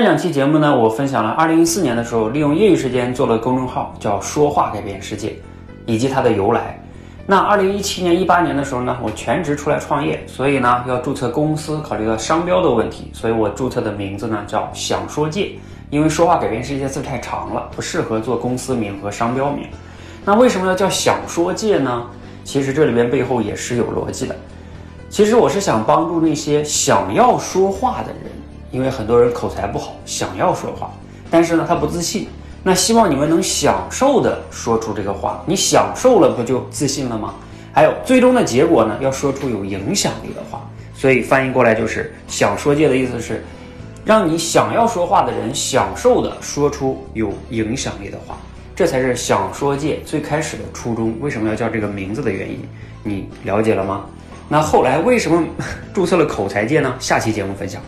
这两期节目呢，我分享了2014年的时候，利用业余时间做了公众号，叫“说话改变世界”，以及它的由来。那2017年、18年的时候呢，我全职出来创业，所以呢要注册公司，考虑到商标的问题，所以我注册的名字呢叫“想说界”，因为“说话改变世界”字太长了，不适合做公司名和商标名。那为什么要叫“想说界”呢？其实这里边背后也是有逻辑的。其实我是想帮助那些想要说话的人，因为很多人口才不好，想要说话，但是呢他不自信。那希望你们能享受的说出这个话，你享受了不就自信了吗？还有最终的结果呢，要说出有影响力的话。所以翻译过来就是“想说界”的意思是，让你想要说话的人享受的说出有影响力的话。这才是想说界最开始的初衷，为什么要叫这个名字的原因，你了解了吗？那后来为什么注册了口才界呢？下期节目分享。